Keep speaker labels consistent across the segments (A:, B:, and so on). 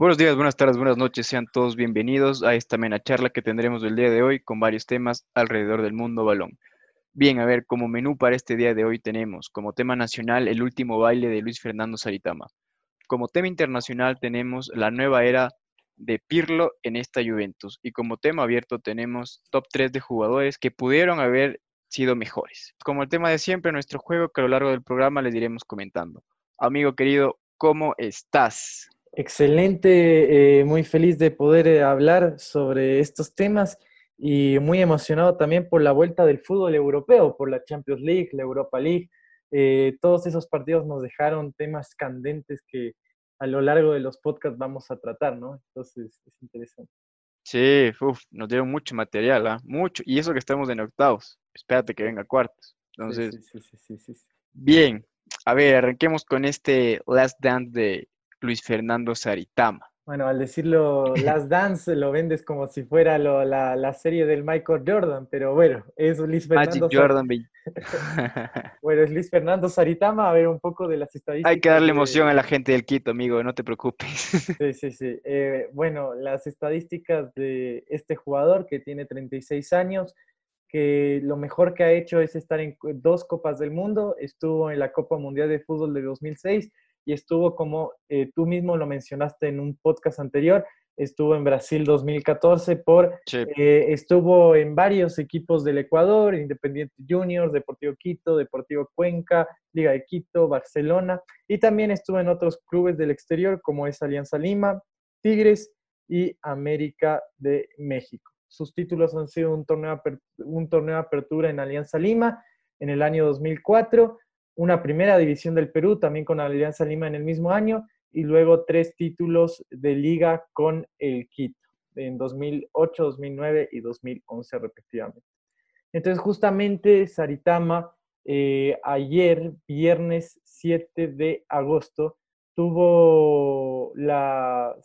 A: Buenos días, buenas tardes, buenas noches, sean todos bienvenidos a esta mena charla que tendremos el día de hoy con varios temas alrededor del mundo balón. Bien, a ver, como menú para este día de hoy tenemos como tema nacional el último baile de Luis Fernando Saritama. Como tema internacional tenemos la nueva era de Pirlo en esta Juventus. Y como tema abierto tenemos top 3 de jugadores que pudieron haber sido mejores. Como el tema de siempre, nuestro juego que a lo largo del programa les iremos comentando. Amigo querido, ¿cómo estás?
B: Excelente, eh, muy feliz de poder eh, hablar sobre estos temas y muy emocionado también por la vuelta del fútbol europeo, por la Champions League, la Europa League. Eh, todos esos partidos nos dejaron temas candentes que a lo largo de los podcasts vamos a tratar, ¿no? Entonces es interesante.
A: Sí, nos dieron mucho material, ¿ah? Mucho. Y eso que estamos en octavos. Espérate que venga cuartos. Entonces, sí, sí, sí, bien. A ver, arranquemos con este Last Dance de Luis Fernando Saritama.
B: Bueno, al decirlo Last Dance lo vendes como si fuera la, serie del Michael Jordan, pero bueno, es Luis Fernando.
A: Magic Jordan.
B: bueno, es Luis Fernando Saritama, a ver un poco de las estadísticas.
A: Hay que darle emoción a la gente del Quito, amigo, no te preocupes.
B: sí, sí, sí. Eh, bueno, las estadísticas de este jugador que tiene 36 años, que lo mejor que ha hecho es estar en dos Copas del Mundo, estuvo en la Copa Mundial de Fútbol de 2006 y estuvo como eh, tú mismo lo mencionaste en un podcast anterior, estuvo en Brasil 2014 por, eh, estuvo en varios equipos del Ecuador, Independiente Juniors, Deportivo Quito, Deportivo Cuenca, Liga de Quito, Barcelona, y también estuvo en otros clubes del exterior como es Alianza Lima, Tigres y América de México. Sus títulos han sido un torneo, un torneo de apertura en Alianza Lima en el año 2004, una primera división del Perú, también con Alianza Lima en el mismo año, y luego tres títulos de liga con el Quito, en 2008, 2009 y 2011 respectivamente. Entonces, justamente Saritama, eh, ayer, viernes 7 de agosto, tuvo la,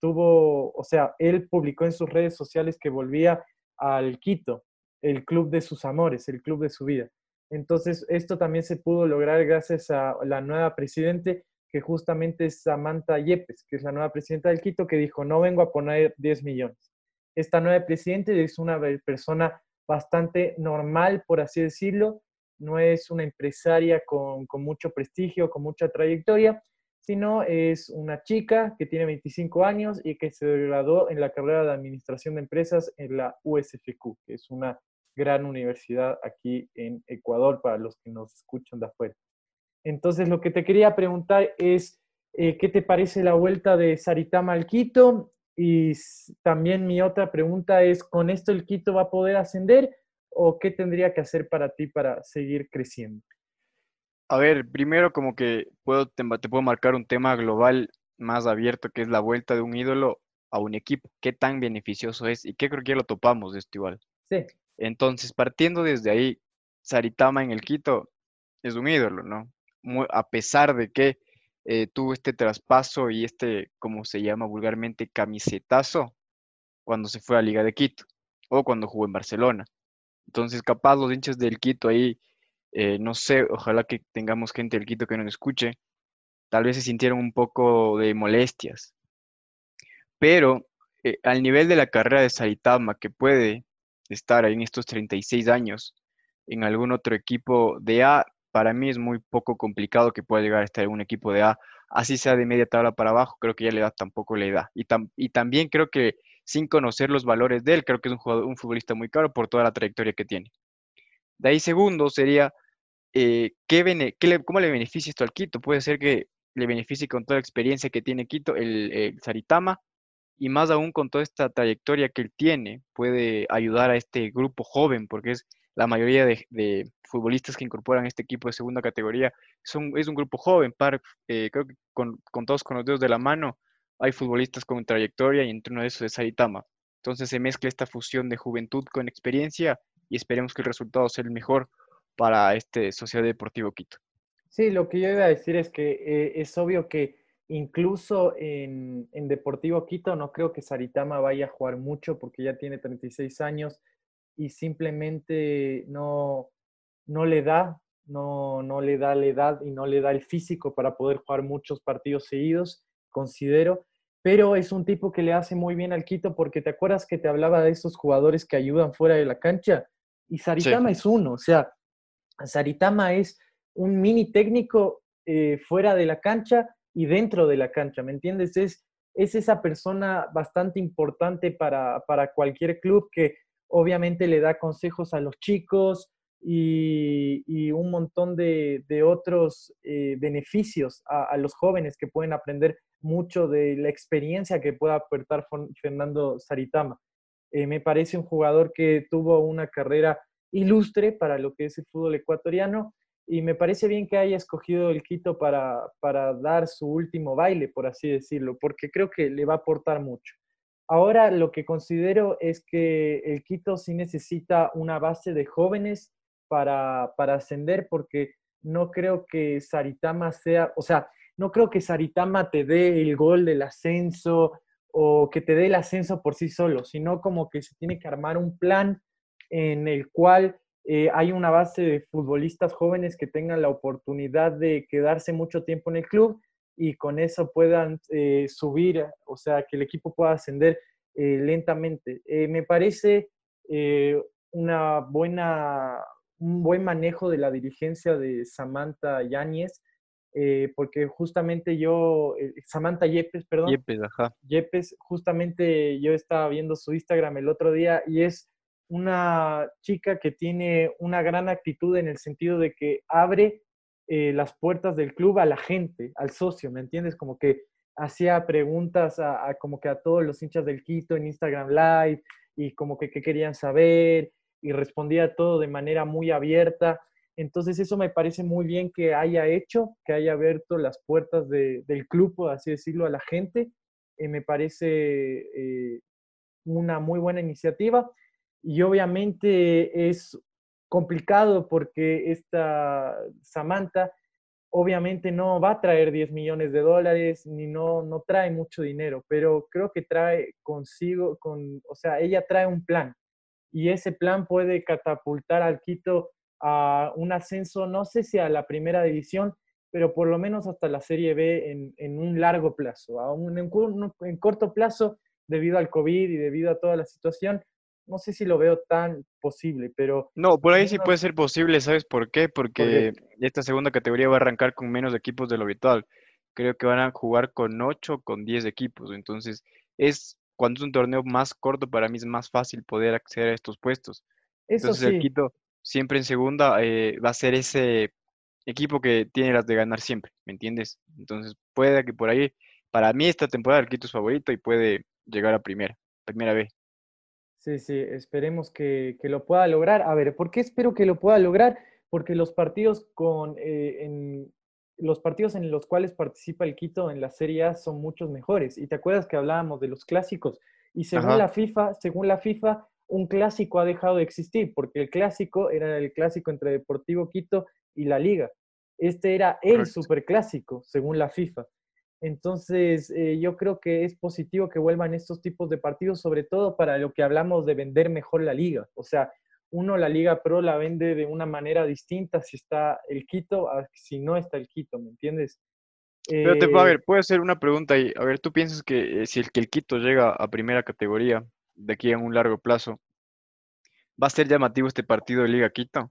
B: tuvo, o sea, él publicó en sus redes sociales que volvía al Quito, el club de sus amores, el club de su vida. Entonces, esto también se pudo lograr gracias a la nueva presidente, que justamente es Samantha Yepes, que es la nueva presidenta del Quito, que dijo, no vengo a poner 10 millones. Esta nueva presidente es una persona bastante normal, por así decirlo, no es una empresaria con, con mucho prestigio, con mucha trayectoria, sino es una chica que tiene 25 años y que se graduó en la carrera de Administración de Empresas en la USFQ, que es una gran universidad aquí en Ecuador para los que nos escuchan de afuera. Entonces, lo que te quería preguntar es, eh, ¿qué te parece la vuelta de Saritama al Quito? Y también mi otra pregunta es, ¿con esto el Quito va a poder ascender o qué tendría que hacer para ti para seguir creciendo?
A: A ver, primero como que puedo, te, te puedo marcar un tema global más abierto, que es la vuelta de un ídolo a un equipo. ¿Qué tan beneficioso es? Y qué creo que ya lo topamos de esto igual.
B: Sí.
A: Entonces, partiendo desde ahí, Saritama en el Quito es un ídolo, ¿no? a pesar de que eh, tuvo este traspaso y este, como se llama vulgarmente, camisetazo cuando se fue a Liga de Quito o cuando jugó en Barcelona. Entonces, capaz los hinchas del Quito ahí, eh, no sé, ojalá que tengamos gente del Quito que nos escuche, tal vez se sintieron un poco de molestias. Pero eh, al nivel de la carrera de Saritama, que puede estar en estos 36 años en algún otro equipo de A, para mí es muy poco complicado que pueda llegar a estar en un equipo de A, así sea de media tabla para abajo, creo que ya le da tampoco le da. Y, y también creo que sin conocer los valores de él, creo que es un, jugador, un futbolista muy caro por toda la trayectoria que tiene. De ahí segundo sería, eh, ¿qué ¿cómo le beneficia esto al Quito? Puede ser que le beneficie con toda la experiencia que tiene Quito, el, el Saritama, y más aún con toda esta trayectoria que él tiene, puede ayudar a este grupo joven, porque es la mayoría de, futbolistas que incorporan este equipo de segunda categoría son, es un grupo joven, eh, creo que con, todos con los dedos de la mano hay futbolistas con trayectoria y entre uno de esos es Saitama. Entonces se mezcla esta fusión de juventud con experiencia y esperemos que el resultado sea el mejor para este Sociedad Deportivo Quito.
B: Sí, lo que yo iba a decir es que eh, es obvio que Incluso en, Deportivo Quito no creo que Saritama vaya a jugar mucho porque ya tiene 36 años y simplemente no, no le da, no, no le da la edad y no le da el físico para poder jugar muchos partidos seguidos, considero. pero es un tipo que le hace muy bien al Quito porque te acuerdas que te hablaba de esos jugadores que ayudan fuera de la cancha y Saritama es uno, o sea, Saritama es un mini técnico eh, fuera de la cancha y dentro de la cancha, ¿me entiendes? Es, es esa persona bastante importante para, para cualquier club que obviamente le da consejos a los chicos, y, un montón de, otros eh, beneficios a, los jóvenes que pueden aprender mucho de la experiencia que pueda aportar Fernando Saritama. Eh, me parece un jugador que tuvo una carrera ilustre para lo que es el fútbol ecuatoriano y me parece bien que haya escogido el Quito para, para dar su último baile, por así decirlo, porque creo que le va a aportar mucho. Ahora lo que considero es que el Quito sí necesita una base de jóvenes para, para ascender porque no creo que Saritama sea, o sea, no creo que Saritama te dé el gol del ascenso o que te dé el ascenso por sí solo, sino como que se tiene que armar un plan en el cual eh, hay una base de futbolistas jóvenes que tengan la oportunidad de quedarse mucho tiempo en el club y con eso puedan eh, subir, o sea, que el equipo pueda ascender eh, lentamente. me parece una buena, un buen manejo de la dirigencia de Samantha Yáñez, eh, porque justamente yo, eh, Samantha Yepes, perdón.
A: Yepes, ajá.
B: Yepes, justamente yo estaba viendo su Instagram el otro día y es una chica que tiene una gran actitud en el sentido de que abre eh, las puertas del club a la gente, al socio, ¿me entiendes? Como que hacía preguntas a, como que a todos los hinchas del Quito en Instagram Live y como que qué querían saber y respondía todo de manera muy abierta. Entonces eso me parece muy bien que haya hecho, que haya abierto las puertas del club, por así decirlo, a la gente. Eh, me parece eh, una muy buena iniciativa y obviamente es complicado porque esta Samantha obviamente no va a traer 10 millones de dólares ni no, no trae mucho dinero, pero creo que trae consigo, con, o sea, ella trae un plan y ese plan puede catapultar al Quito a un ascenso, no sé si a la primera división, pero por lo menos hasta la Serie B en, un largo plazo. A un, en, corto plazo, debido al COVID y debido a toda la situación, no sé si lo veo tan posible, pero...
A: No, por ahí sí puede ser posible, ¿sabes por qué? Porque esta segunda categoría va a arrancar con menos equipos de lo habitual. Creo que van a jugar con 8, con 10 equipos. Entonces, es cuando es un torneo más corto, para mí es más fácil poder acceder a estos puestos. Eso Entonces el Quito siempre en segunda eh, va a ser ese equipo que tiene las de ganar siempre, ¿me entiendes? Entonces puede que por ahí, para mí esta temporada el Quito es favorito y puede llegar a primera, primera B.
B: Sí, sí, esperemos que, lo pueda lograr. A ver, ¿por qué espero que lo pueda lograr? Porque los partidos con, eh, en, los partidos en los cuales participa el Quito en la Serie A son muchos mejores. Y te acuerdas que hablábamos de los clásicos. Y según la FIFA, según la FIFA, un clásico ha dejado de existir, porque el clásico era el clásico entre Deportivo Quito y la Liga. Este era el superclásico, según la FIFA. Entonces, eh, yo creo que es positivo que vuelvan estos tipos de partidos, sobre todo para lo que hablamos de vender mejor la liga. O sea, uno la Liga Pro la vende de una manera distinta si está el Quito a si no está el Quito, ¿me entiendes?
A: Pero te, a eh, ver, puedo hacer una pregunta ahí. A ver, ¿tú piensas que eh, si el, que el Quito llega a primera categoría de aquí en un largo plazo, va a ser llamativo este partido de Liga Quito?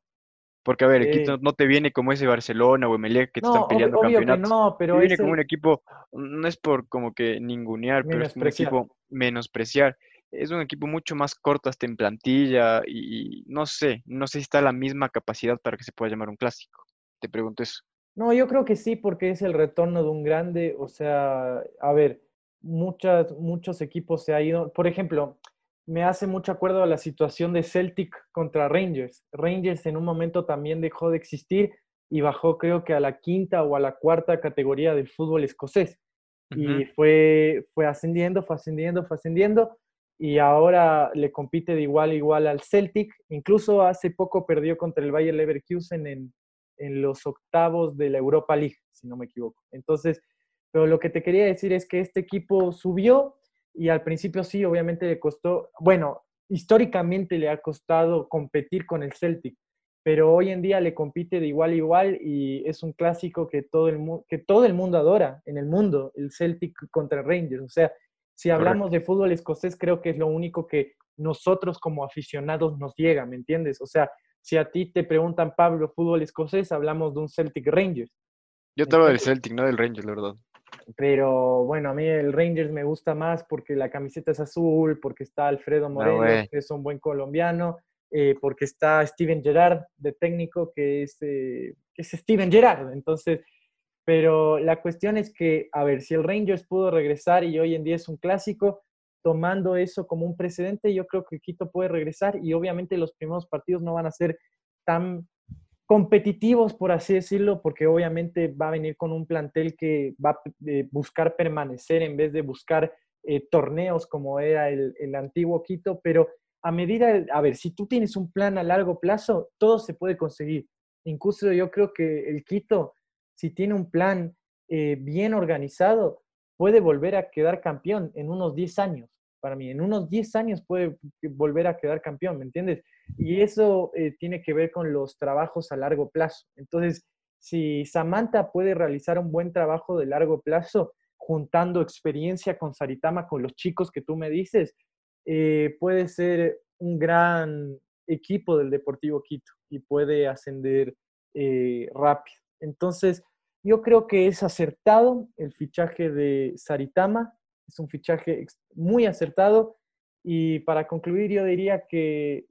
A: Porque, a ver, el Quito no te viene como ese Barcelona o Emelec que te están peleando campeonatos.
B: no, pero
A: te viene como un equipo, no es por como que ningunear, pero es un equipo menospreciar es un equipo mucho más corto hasta en plantilla y, no sé, no sé si está la misma capacidad para que se pueda llamar un clásico. Te pregunto eso.
B: No, yo creo que sí, porque es el retorno de un grande. O sea, a ver, muchas, muchos equipos se han ido. Por ejemplo, me hace mucho acuerdo a la situación de Celtic contra Rangers. Rangers en un momento también dejó de existir y bajó creo que a la quinta o a la cuarta categoría del fútbol escocés. Y fue, fue ascendiendo, fue ascendiendo, fue ascendiendo y ahora le compite de igual a igual al Celtic. Incluso hace poco perdió contra el Bayer Leverkusen en, en los octavos de la Europa League, si no me equivoco. Entonces, pero lo que te quería decir es que este equipo subió y al principio sí, obviamente le costó, bueno, históricamente le ha costado competir con el Celtic. pero hoy en día le compite de igual a igual y es un clásico que todo el, que todo el mundo adora en el mundo, el Celtic contra Rangers. O sea, si hablamos de fútbol escocés, creo que es lo único que nosotros como aficionados nos llega, ¿me entiendes? O sea, si a ti te preguntan, Pablo, fútbol escocés, hablamos de un Celtic Rangers.
A: Yo te hablo del Celtic, no del Rangers, la verdad.
B: Pero bueno, a mí el Rangers me gusta más porque la camiseta es azul, porque está Alfredo ah, Moreno, que es un buen colombiano, eh, porque está Steven Gerrard de técnico, que es, eh, que es Steven Gerrard. Entonces, pero la cuestión es que, a ver, si el Rangers pudo regresar y hoy en día es un clásico, tomando eso como un precedente, yo creo que Quito puede regresar y obviamente los primeros partidos no van a ser tan competitivos, por así decirlo, porque obviamente va a venir con un plantel que va a eh, buscar permanecer en vez de buscar eh, torneos como era el, el, antiguo Quito, pero a medida, a ver, si tú tienes un plan a largo plazo, todo se puede conseguir. Incluso yo creo que el Quito, si tiene un plan eh, bien organizado, puede volver a quedar campeón en unos 10 años para mí. En unos 10 años puede volver a quedar campeón, ¿me entiendes? Y eso eh, tiene que ver con los trabajos a largo plazo. Entonces, si Samantha puede realizar un buen trabajo de largo plazo, juntando experiencia con Saritama, con los chicos que tú me dices, eh, puede ser un gran equipo del Deportivo Quito y puede ascender eh, rápido. Entonces, yo creo que es acertado el fichaje de Saritama es un fichaje muy acertado y para concluir yo diría que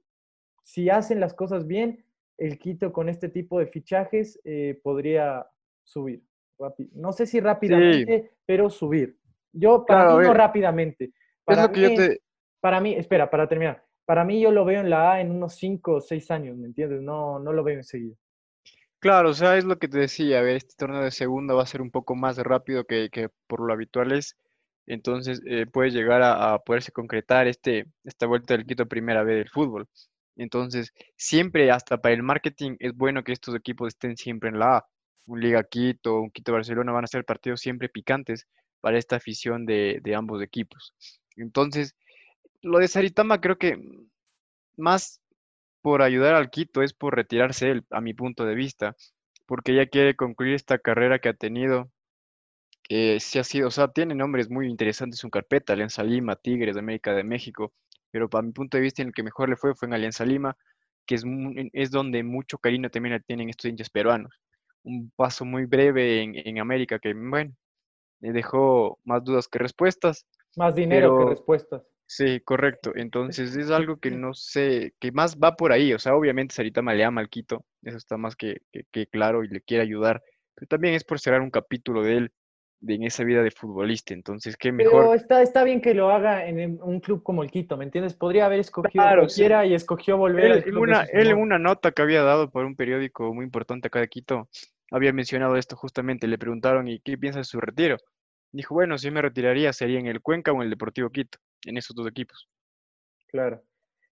B: si hacen las cosas bien, el Quito con este tipo de fichajes eh, podría subir. No sé si rápidamente, pero subir. Yo, para mí, no rápidamente. Para, mí, para mí, espera, para terminar. Para mí yo lo veo en la A en unos 5 o 6 años, ¿me entiendes? No, no lo veo enseguida.
A: Claro, o sea, es lo que te decía, a ver, este torneo de segunda va a ser un poco más rápido que, que por lo habitual es entonces eh, puede llegar a, poderse concretar este, esta vuelta del Quito primera vez del fútbol. Entonces, siempre, hasta para el marketing, es bueno que estos equipos estén siempre en la A. Un Liga Quito, un Quito Barcelona van a ser partidos siempre picantes para esta afición de, de ambos equipos. Entonces, lo de Saritama creo que más por ayudar al Quito es por retirarse él, a mi punto de vista, porque ya quiere concluir esta carrera que ha tenido eh, sí ha sido, o sea, tiene nombres muy interesantes en carpeta, Alianza Lima, Tigres de América de México, pero para mi punto de vista en el que mejor le fue fue en Alianza Lima, que es, es donde mucho cariño también tienen estos hinchas peruanos. Un paso muy breve en, en América que, bueno, le dejó más dudas que respuestas.
B: Más dinero que respuestas.
A: Sí, correcto. Entonces es algo que no sé, que más va por ahí. O sea, obviamente Sarita le ama al Quito, eso está más que, que, que claro y le quiere ayudar, pero también es por cerrar un capítulo de él en esa vida de futbolista. Entonces, qué mejor.
B: Pero está, está bien que lo haga en un club como el Quito, ¿me entiendes? Podría haber escogido claro, cualquiera y escogió volver
A: él, En una, él en una nota que había dado por un periódico muy importante acá de Quito, había mencionado esto justamente. Le preguntaron, ¿y qué piensa de su retiro? Dijo, bueno, si me retiraría sería en el Cuenca o en el Deportivo Quito, en esos dos equipos.
B: Claro.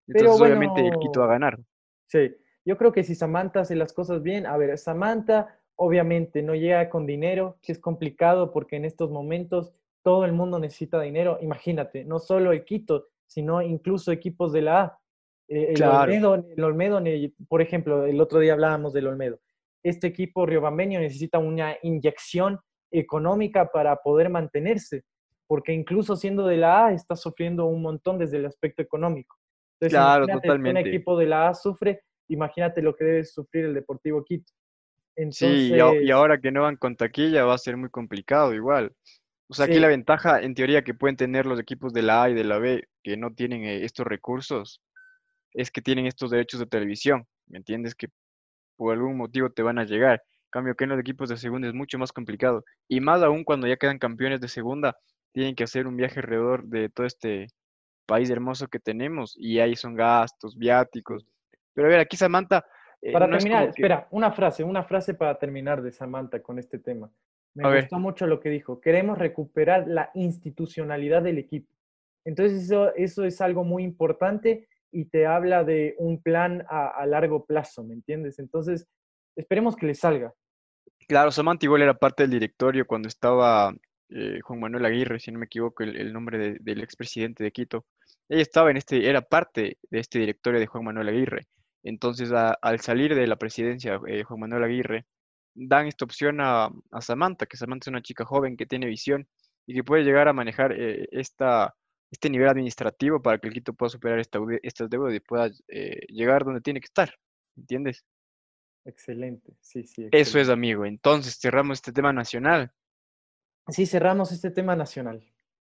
A: Entonces, obviamente, el Quito va a ganar.
B: Sí, yo creo que si Samantha hace las cosas bien, a ver, Samantha obviamente no llega con dinero, que es complicado porque en estos momentos todo el mundo necesita dinero. Imagínate, no solo el Quito, sino incluso equipos de la A. Eh, el, Olmedo, el Olmedo, por ejemplo, el otro día hablábamos del Olmedo. Este equipo riobambeño necesita una inyección económica para poder mantenerse, porque incluso siendo de la A está sufriendo un montón desde el aspecto económico.
A: Entonces, claro, totalmente.
B: Un equipo de la A sufre, imagínate lo que debe sufrir el Deportivo Quito
A: sí, y, ahora que no van con taquilla va a ser muy complicado igual. O sea, aquí la ventaja en teoría que pueden tener los equipos de la A y de la B que no tienen eh, estos recursos es que tienen estos derechos de televisión, ¿me entiendes? Que por algún motivo te van a llegar. En cambio, que en los equipos de segunda es mucho más complicado. Y más aún cuando ya quedan campeones de segunda, tienen que hacer un viaje alrededor de todo este país hermoso que tenemos y ahí son gastos, viáticos. Pero a ver, aquí Samantha
B: eh, para terminar, espera, una frase, una frase para terminar de Samantha con este tema. Me gustó mucho lo que dijo. Queremos recuperar la institucionalidad del equipo. Entonces eso, eso es algo muy importante y te habla de un plan a, largo plazo, ¿me entiendes? Entonces, esperemos que le salga.
A: Claro, Samantha igual era parte del directorio cuando estaba eh, Juan Manuel Aguirre, si no me equivoco, el, nombre del expresidente de Quito. Ella estaba en este, era parte de este directorio de Juan Manuel Aguirre. Entonces, al salir de la presidencia, eh, Juan Manuel Aguirre, dan esta opción a, Samantha, que Samantha es una chica joven que tiene visión y que puede llegar a manejar eh, esta, este nivel administrativo para que el Quito pueda superar esta, estas deudas y pueda eh, llegar donde tiene que estar, ¿entiendes?
B: Excelente, sí, sí.
A: Eso es, amigo. Entonces, cerramos este tema nacional.
B: Sí, cerramos este tema nacional.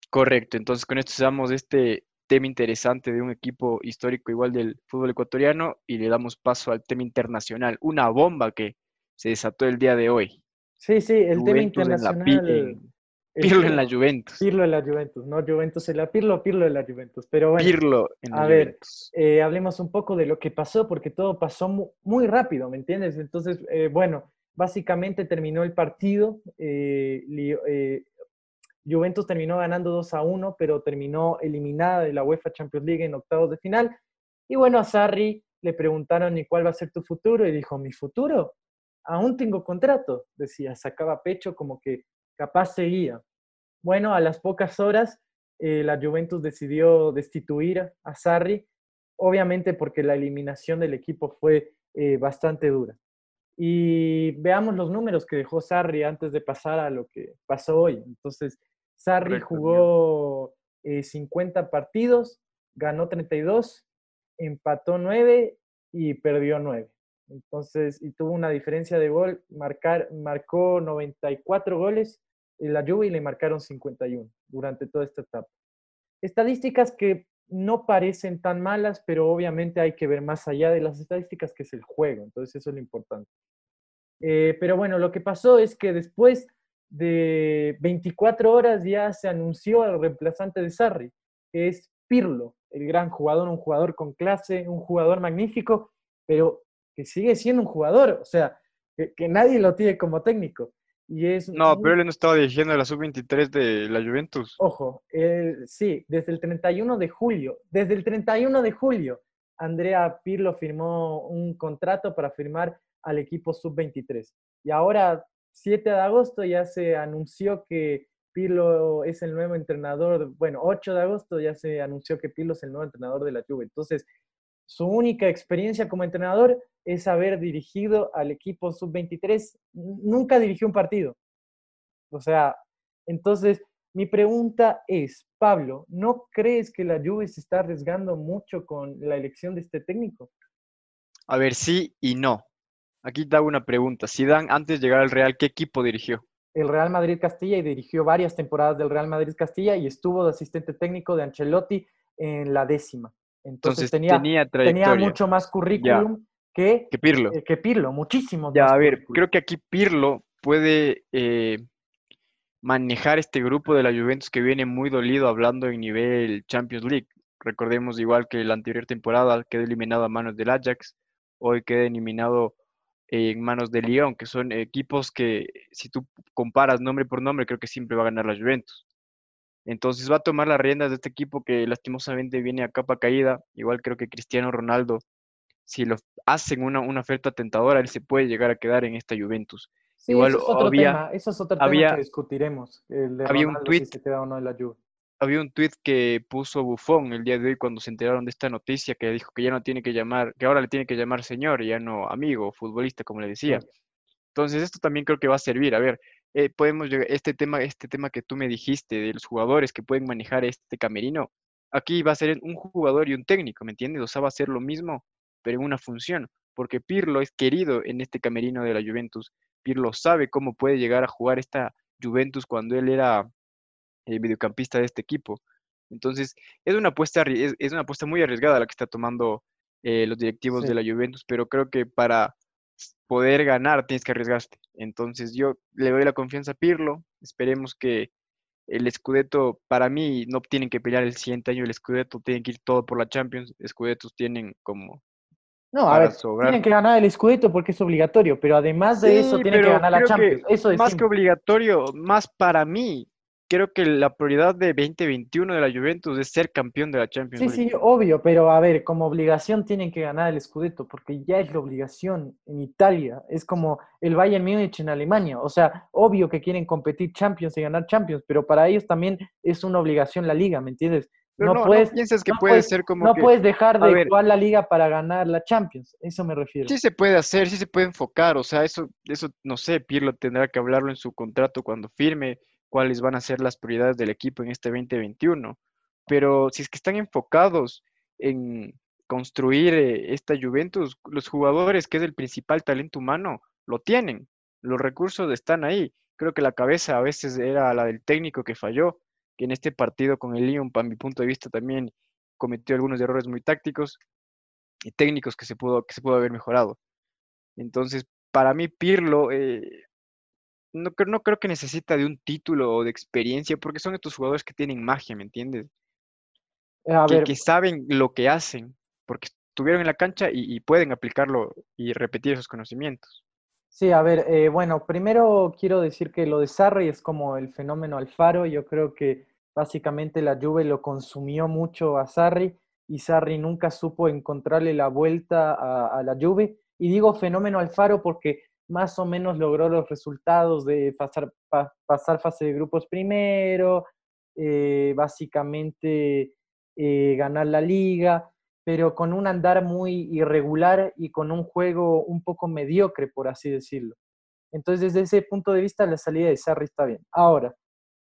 A: Correcto, entonces con esto cerramos este tema interesante de un equipo histórico igual del fútbol ecuatoriano y le damos paso al tema internacional, una bomba que se desató el día de hoy.
B: Sí, sí, el tema internacional.
A: Pirlo en la Juventus.
B: Pirlo en la Juventus, no Juventus en la Pirlo, Pirlo en la Juventus. Pero bueno,
A: Pirlo en la
B: a ver, eh, hablemos un poco de lo que pasó, porque todo pasó muy, rápido, ¿me entiendes? Entonces, eh, bueno, básicamente terminó el partido. Eh, Juventus terminó ganando 2 a 1, pero terminó eliminada de la UEFA Champions League en octavos de final. Y bueno, a Sarri le preguntaron, ¿y cuál va a ser tu futuro? Y dijo, mi futuro, aún tengo contrato. Decía, sacaba pecho como que capaz seguía. Bueno, a las pocas horas, eh, la Juventus decidió destituir a Sarri, obviamente porque la eliminación del equipo fue eh, bastante dura. Y veamos los números que dejó Sarri antes de pasar a lo que pasó hoy. Entonces, Sarri jugó 50 eh, partidos, ganó 32, empató 9 y perdió 9. Entonces, y tuvo una diferencia de gol, marcar, marcó 94 goles en la Juve y le marcaron 51 durante toda esta etapa. Estadísticas que no parecen tan malas, pero obviamente hay que ver más allá de las estadísticas, que es el juego. Entonces, eso es lo importante. Eh, pero bueno, lo que pasó es que después de 24 horas ya se anunció al reemplazante de Sarri, que es Pirlo, el gran jugador, un jugador con clase, un jugador magnífico, pero que sigue siendo un jugador, o sea, que, nadie lo tiene como técnico. Y es
A: no, pero él no estaba dirigiendo la sub-23 de la Juventus.
B: Ojo, sí, desde el 31 de julio, desde el 31 de julio, Andrea Pirlo firmó un contrato para firmar al equipo sub-23. Y ahora 7 de agosto ya se anunció que Pirlo es el nuevo entrenador, bueno, 8 de agosto ya se anunció que Pirlo es el nuevo entrenador de la Juve. Entonces, su única experiencia como entrenador es haber dirigido al equipo sub-23. Nunca dirigió un partido. O sea, entonces mi pregunta es, Pablo, ¿no crees que la Juve se está arriesgando mucho con la elección de este técnico?
A: A ver, sí y no. Aquí te hago una pregunta. dan antes de llegar al Real, ¿qué equipo dirigió?
B: El Real Madrid Castilla y dirigió varias temporadas del Real Madrid Castilla y estuvo de asistente técnico de Ancelotti en la décima. Entonces, tenía, tenía, mucho más currículum que,
A: que Pirlo.
B: Eh, que Pirlo, muchísimo.
A: Ya, a ver, creo que aquí Pirlo puede eh, manejar este grupo de la Juventus que viene muy dolido hablando en nivel Champions League. Recordemos igual que la anterior temporada quedó eliminado a manos del Ajax, hoy queda eliminado en manos de Lyon, que son equipos que si tú comparas nombre por nombre, creo que siempre va a ganar la Juventus. Entonces va a tomar las riendas de este equipo que lastimosamente viene a capa caída. Igual creo que Cristiano Ronaldo, si lo hacen una, una oferta tentadora, él se puede llegar a quedar en esta Juventus. Igual
B: eso es otro tema, eso es otro tema que discutiremos.
A: había un tweet, había un tweet que puso Buffon el día de hoy cuando se enteraron de esta noticia que dijo que ya no tiene que llamar, que ahora le tiene que llamar señor y ya no amigo, futbolista, como le decía. Entonces, esto también creo que va a servir. A ver, eh, podemos llegar, este tema, este tema que tú me dijiste de los jugadores que pueden manejar este camerino, aquí va a ser un jugador y un técnico, ¿me entiendes? O sea, va a ser lo mismo, pero en una función, porque Pirlo es querido en este camerino de la Juventus. Pirlo sabe cómo puede llegar a jugar esta Juventus cuando él era eh, mediocampista de este equipo. Entonces, es una apuesta, es, una apuesta muy arriesgada la que está tomando eh, los directivos de la Juventus, pero creo que para poder ganar tienes que arriesgarte. Entonces, yo le doy la confianza a Pirlo. Esperemos que el Scudetto, para mí, no tienen que pelear el siguiente año el Scudetto, tienen que ir todo por la Champions. Scudettos tienen como
B: no, a ver, tienen que ganar el Scudetto porque es obligatorio, pero además de eso tienen que ganar la Champions. Eso es
A: más que obligatorio, más para mí, creo que la prioridad de 2021 de la Juventus es ser campeón de la Champions
B: League. Sí, sí, obvio, pero a ver, como obligación tienen que ganar el Scudetto, porque ya es la obligación en Italia, es como el Bayern Múnich en Alemania, o sea, obvio que quieren competir Champions y ganar Champions, pero para ellos también es una obligación la liga, ¿me entiendes?
A: Pero no, puedes, piensas que puede ser como
B: No
A: que,
B: puedes dejar de jugar la liga para ganar la Champions, eso me refiero.
A: Sí se puede hacer, sí se puede enfocar, o sea, eso, eso no sé, Pirlo tendrá que hablarlo en su contrato cuando firme, cuáles van a ser las prioridades del equipo en este 2021. Pero si es que están enfocados en construir eh, esta Juventus, los jugadores, que es el principal talento humano, lo tienen, los recursos están ahí. Creo que la cabeza a veces era la del técnico que falló, que en este partido con el Lyon, para mi punto de vista, también cometió algunos errores muy tácticos y técnicos que se pudo, que se pudo haber mejorado. Entonces, para mí, Pirlo, eh, no, no creo que necesita de un título o de experiencia, porque son estos jugadores que tienen magia, ¿me entiendes? que, saben lo que hacen, porque estuvieron en la cancha y, pueden aplicarlo y repetir esos conocimientos.
B: Sí, a ver, eh, bueno, primero quiero decir que lo de Sarri es como el fenómeno Alfaro. Yo creo que básicamente la Juve lo consumió mucho a Sarri y Sarri nunca supo encontrarle la vuelta a, la Juve. Y digo fenómeno Alfaro porque más o menos logró los resultados de pasar, pasar fase de grupos primero, eh, básicamente eh, ganar la liga, pero con un andar muy irregular y con un juego un poco mediocre, por así decirlo. Entonces, desde ese punto de vista, la salida de Sarri está bien. Ahora,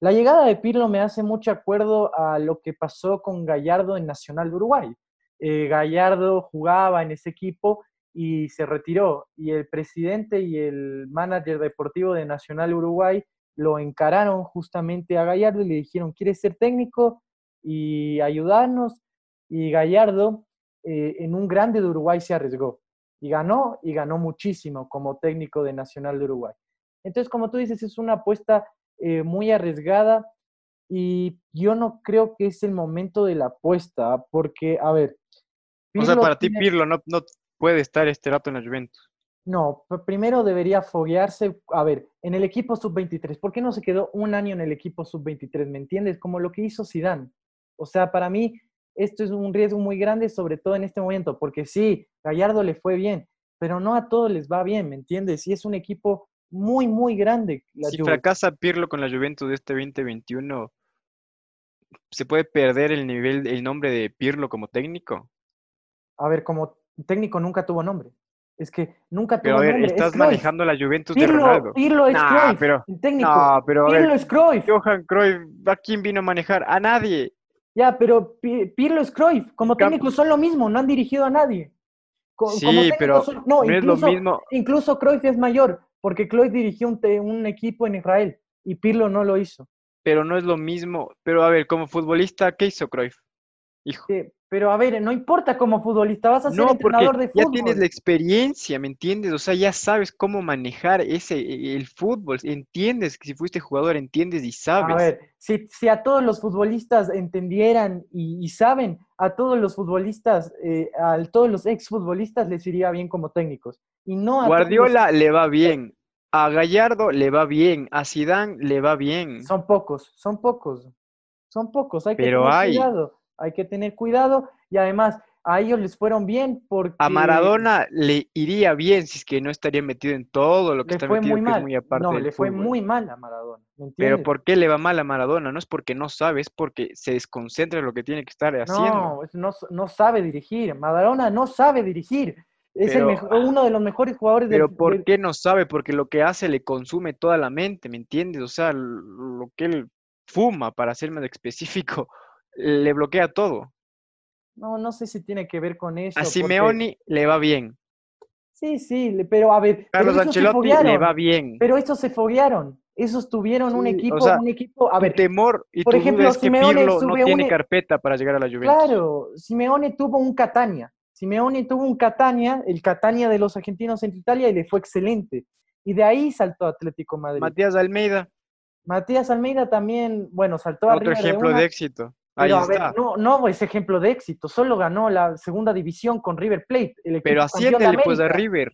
B: la llegada de Pirlo me hace mucho acuerdo a lo que pasó con Gallardo en Nacional de Uruguay. Eh, Gallardo jugaba en ese equipo y se retiró. Y el presidente y el manager deportivo de Nacional Uruguay lo encararon justamente a Gallardo y le dijeron, ¿quieres ser técnico y ayudarnos? Y Gallardo eh, en un grande de Uruguay se arriesgó y ganó y ganó muchísimo como técnico de Nacional de Uruguay. Entonces, como tú dices, es una apuesta eh, muy arriesgada y yo no creo que es el momento de la apuesta, porque, a ver.
A: o sea, para ti Pirlo no, no puede estar este rato en la Juventus.
B: No, primero debería foguearse, a ver, en el equipo sub-23. ¿Por qué no se quedó un año en el equipo sub-23? ¿Me entiendes? Como lo que hizo Zidane. O sea, para mí esto es un riesgo muy grande, sobre todo en este momento, porque sí, Gallardo le fue bien, pero no a todos les va bien, ¿me entiendes? Y es un equipo muy, muy grande.
A: si fracasa Pirlo con la Juventus de este 2021, ¿se puede perder el nivel, el nombre de Pirlo como técnico?
B: A ver, como técnico nunca tuvo nombre. Es que nunca tuvo
A: pero a ver,
B: nombre.
A: estás manejando la Juventus de Ronaldo.
B: Pirlo es Cruyff, pero, el técnico. No,
A: pero
B: Pirlo es Cruyff.
A: Johan Cruyff, ¿a quién vino a manejar? A nadie.
B: Ya, pero Pirlo es Cruyff, como técnico son lo mismo, no han dirigido a nadie.
A: sí, pero no, es lo mismo.
B: Incluso Cruyff es mayor, porque Cruyff dirigió un, un, equipo en Israel y Pirlo no lo hizo.
A: Pero no es lo mismo. Pero a ver, como futbolista, ¿qué hizo Cruyff?
B: Hijo. Pero a ver, no importa como futbolista, vas a ser entrenador de fútbol.
A: Ya tienes la experiencia, ¿me entiendes? O sea, ya sabes cómo manejar ese e, el fútbol, entiendes que si fuiste jugador, entiendes y sabes.
B: A ver, si, si a todos los futbolistas entendieran y, saben, a todos los futbolistas, eh, a todos los exfutbolistas les iría bien como técnicos. Y no a
A: Guardiola le va bien, a Gallardo le va bien, a Zidane le va bien.
B: Son pocos, son pocos, son pocos, hay que Pero tener hay... cuidado hay que tener cuidado y además a ellos les fueron bien porque...
A: A Maradona le iría bien si es que no estaría metido en todo lo que está metido, muy
B: mal.
A: muy aparte
B: No, le fue muy mal a Maradona.
A: Pero ¿por qué le va mal a Maradona? No es porque no sabe, es porque se desconcentra en lo que tiene que estar haciendo.
B: No, no, sabe dirigir. Maradona no sabe dirigir. Es el uno de los mejores jugadores
A: Pero ¿por qué no sabe? Porque lo que hace le consume toda la mente, ¿me entiendes? O sea, lo que él fuma, para ser más específico, le bloquea todo.
B: No, no sé si tiene que ver con eso.
A: A Simeoni le va bien.
B: Sí, sí, pero a ver.
A: Carlos Ancelotti le va bien.
B: Pero estos se foguearon. Esos tuvieron un equipo, un equipo. A ver,
A: temor y por ejemplo, es que Pirlo no tiene carpeta para llegar a la Juventus.
B: Claro, Simeone tuvo un Catania. Simeone tuvo un Catania, el Catania de los argentinos en Italia, y le fue excelente. Y de ahí saltó Atlético Madrid.
A: Matías Almeida.
B: Matías Almeida también, bueno, saltó a
A: Otro ejemplo de éxito.
B: Pero a ver, no, no es ejemplo de éxito, solo ganó la segunda división con River Plate. El
A: pero asciende después de River.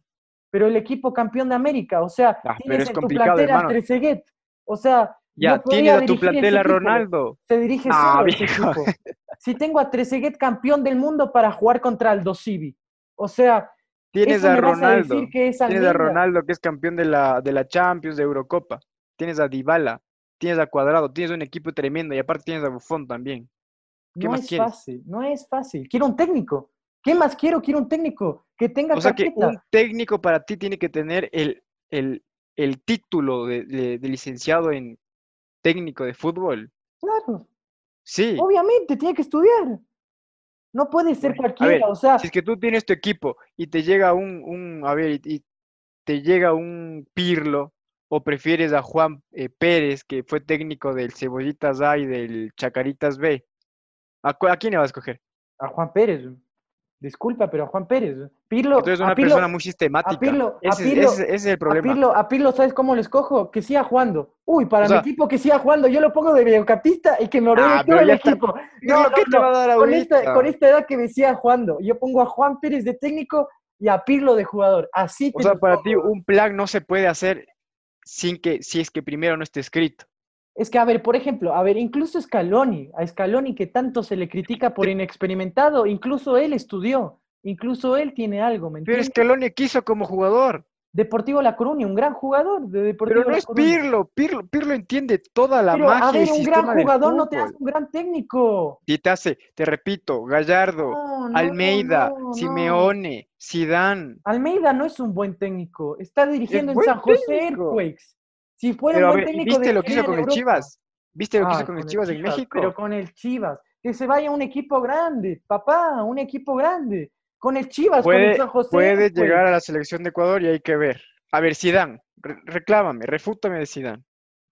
B: Pero el equipo campeón de América, o sea, ah, tienes en tu plantel a Trezeguet, o sea,
A: ya, tienes a tu plantel a Ronaldo.
B: Se dirige ah, solo ese equipo. Si tengo a Trezeguet campeón del mundo para jugar contra Aldo Civi, o sea,
A: tienes a Ronaldo, tienes a Ronaldo que es campeón de la, de la Champions, de Eurocopa, tienes a Dybala, tienes a Cuadrado, tienes un equipo tremendo y aparte tienes a Buffon también. ¿Qué
B: no
A: más
B: es
A: quieres?
B: fácil, no es fácil. Quiero un técnico. ¿Qué más quiero? Quiero un técnico que tenga
A: O sea que un técnico para ti tiene que tener el, el, el título de, de- de licenciado en técnico de fútbol.
B: Claro,
A: Sí.
B: obviamente, tiene que estudiar. No puede ser
A: Bueno, a ver,
B: cualquiera, o sea,
A: Si es que tú tienes tu equipo y te llega un, un a ver, y, y te llega un Pirlo, o prefieres a Juan eh, Pérez, que fue técnico del Cebollitas A y del Chacaritas B, ¿a, quién le vas a escoger?
B: a Juan Pérez. Disculpa, pero a Juan Pérez. Pirlo,
A: Tú eres
B: a
A: una
B: Pirlo-
A: persona muy sistemática.
B: Pirlo- a
A: ese, es-
B: Pirlo-
A: ese- ese es el
B: A
A: problema.
B: Pirlo, a Pirlo, ¿sabes cómo lo escojo? Que siga jugando. Uy, para
A: O sea-
B: mi equipo que siga jugando, yo lo pongo de mediocampista y que me ordene
A: Ah,
B: todo el
A: está-
B: equipo. No,
A: ¿qué
B: no,
A: te va a dar
B: Con esta, con esta edad que me siga jugando, yo pongo a Juan Pérez de técnico y a Pirlo de jugador. Así
A: O
B: te
A: sea, para ti un plan no se puede hacer sin que, si es que primero no esté escrito.
B: Es que, a ver, por ejemplo, a ver, incluso Scaloni, a Scaloni que tanto se le critica por inexperimentado, incluso él estudió, incluso él tiene algo, ¿me
A: Pero
B: entiendes?
A: Scaloni quiso como jugador.
B: Deportivo La Coruña, un gran jugador de Deportivo
A: Pero no
B: La
A: es. Pirlo, Pirlo, Pirlo entiende toda la
B: Pero, a
A: magia y
B: ver, un gran jugador no te hace un gran técnico.
A: Y te hace, te repito, Gallardo,
B: No, no,
A: Almeida,
B: no.
A: Simeone, Zidane.
B: Almeida no es un buen técnico. Está dirigiendo en San José
A: técnico.
B: Si fuera
A: Pero a
B: un buen
A: ver, ¿y
B: técnico,
A: ¿viste lo que hizo con el. Chivas? ¿Viste lo que hizo con el Chivas en México?
B: Pero con el Chivas. Que se vaya a un equipo grande, papá, un equipo grande. Con el Chivas, con el
A: Puede,
B: San José.
A: puede
B: Earthquakes.
A: llegar a la selección de Ecuador y hay que ver. A ver, Zidane, re- reclámame, refútame de Zidane.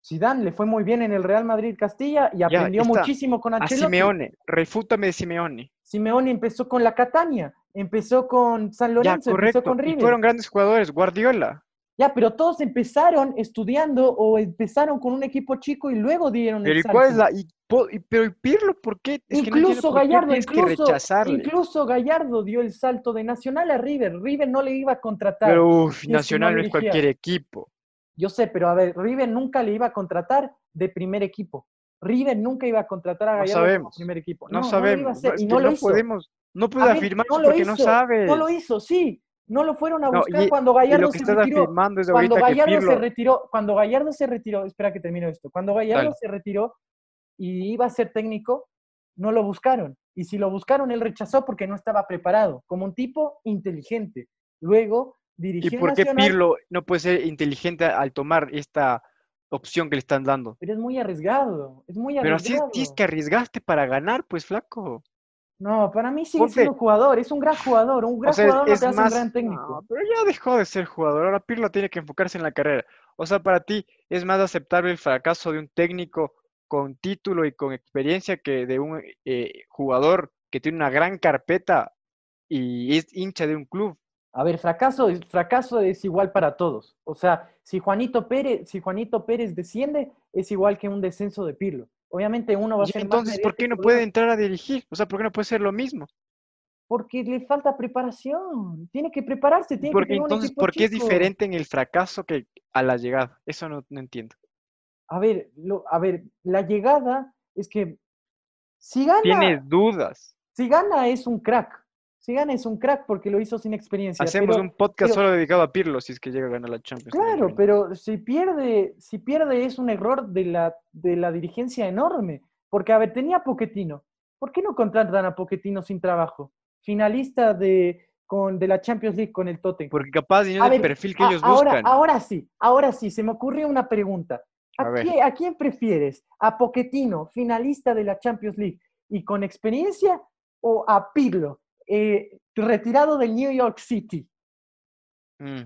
B: Zidane le fue muy bien en el Real Madrid Castilla y aprendió muchísimo con
A: A
B: Ancelotti.
A: Simeone, refútame de Simeone.
B: Simeone empezó con la Catania, empezó con San
A: Ya,
B: Lorenzo, empezó con
A: Y
B: River.
A: fueron grandes jugadores. Guardiola.
B: Ya, pero todos empezaron estudiando o empezaron con un equipo chico y luego dieron
A: Pero
B: el
A: ¿y cuál es
B: salto.
A: la...? y po- y- pero ¿y Pirlo por qué? Es que no entiendo
B: incluso Gallardo,
A: tienes que
B: incluso, incluso Gallardo dio el salto de Nacional a River. River no le iba a contratar.
A: Pero
B: no
A: Nacional no es cualquier equipo.
B: Yo sé, pero a ver, River nunca le iba a contratar de primer equipo. River nunca iba a contratar a
A: No
B: Gallardo como
A: sabemos.
B: primer equipo.
A: No,
B: No, no
A: sabemos. no,
B: no lo
A: no podemos, no
B: ver,
A: afirmar
B: no
A: porque no sabes.
B: No lo hizo, sí. No lo fueron a
A: No,
B: buscar
A: y-
B: cuando Gallardo se retiró.
A: es
B: Cuando Gallardo se retiró, cuando Gallardo se retiró, espera que termino esto. Cuando Gallardo
A: Dale.
B: se retiró y iba a ser técnico, no lo buscaron. Y si lo buscaron, él rechazó porque no estaba preparado, como un tipo inteligente. Luego dirigió
A: ¿Y por qué
B: Nacional,
A: Pirlo no puede ser inteligente al tomar esta opción que le están dando?
B: pero es muy arriesgado. Es muy
A: Pero así es, tienes que arriesgaste para ganar, pues flaco.
B: No, para mí sigue siendo jugador. Es un gran jugador. Un gran
A: O sea, es-
B: jugador no te hace un
A: más-
B: gran técnico.
A: no, pero ya dejó de ser jugador, ahora Pirlo tiene que enfocarse en la carrera. O sea, para ti es más aceptable el fracaso de un técnico con título y con experiencia que de un eh, jugador que tiene una gran carpeta y es hincha de un club.
B: A ver, fracaso, es- fracaso es igual para todos. O sea, si Juanito Pérez, si Juanito Pérez desciende, es igual que un descenso de Pirlo. Obviamente uno va a ser más
A: entonces, ¿por qué no puede entrar a dirigir? O sea, ¿por qué no puede ser lo mismo?
B: Porque le falta preparación. Tiene que prepararse, tiene
A: Porque
B: que tener
A: entonces, ¿por qué es diferente en el fracaso que a la llegada? Eso no, no entiendo.
B: A ver, lo- a ver, la llegada es que si gana,
A: Tienes dudas.
B: si gana es un crack. Si gana es un crack porque lo hizo sin experiencia.
A: Hacemos
B: pero-
A: un podcast
B: pero-
A: solo dedicado a Pirlo si es que llega a ganar la Champions.
B: Claro, pero si pierde, si pierde es un error de la, de la dirigencia enorme. Porque, a ver, tenía a Pochettino. ¿Por qué no contratan a Pochettino sin trabajo? Finalista de, con, de la Champions League con el Tottenham.
A: Porque capaz no es el perfil que
B: a-
A: ellos
B: ahora,
A: buscan.
B: ahora sí, ahora sí, se me ocurrió una pregunta. ¿A,
A: A
B: quién, a quién prefieres? ¿A Pochettino, finalista de la Champions League y con experiencia? ¿O a Pirlo, eh, retirado del New York City?
A: Mm.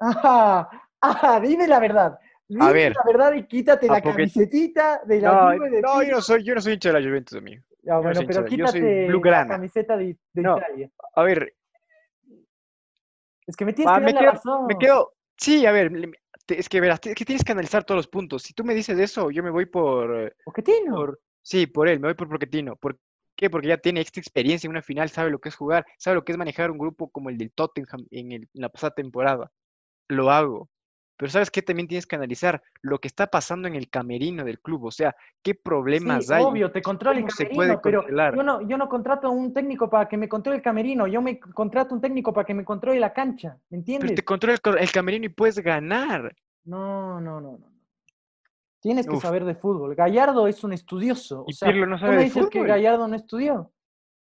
B: Ajá, ajá, dime la verdad. Dime
A: ver,
B: la verdad y quítate
A: a
B: la
A: Poche-
B: camisetita de la
A: No,
B: de
A: no, yo no soy, yo no soy hincha de la Juventus, amigo.
B: Ya,
A: no
B: bueno, pero
A: de-
B: quítate la camiseta de, de
A: No.
B: Italia.
A: A ver,
B: Es que me tienes
A: ah,
B: que
A: me,
B: dar la razón.
A: me quedo. Sí, a ver, es que verás, es que tienes que analizar todos los puntos. Si tú me dices eso, yo me voy por, por sí, por él, me voy por Pochettino. ¿Por qué? Porque ya tiene esta experiencia en una final, sabe lo que es jugar, sabe lo que es manejar un grupo como el del Tottenham en, el- en la pasada temporada. Lo hago. Pero ¿sabes qué? También tienes que analizar lo que está pasando en el camerino del club. O sea, qué problemas
B: Sí,
A: hay.
B: obvio, te controla el
A: se
B: camerino,
A: puede
B: pero yo no, yo no contrato a un técnico para que me controle el camerino, yo me contrato a un técnico para que me controle la cancha, ¿me
A: Pero
B: entiendes?
A: te controla el, el camerino y puedes ganar.
B: No, no, no, no. Tienes que
A: Uf.
B: saber de fútbol. Gallardo es un estudioso. O
A: Y
B: sea,
A: Pirlo no
B: ¿tú
A: sabe de
B: dices que
A: fútbol.
B: Gallardo no estudió?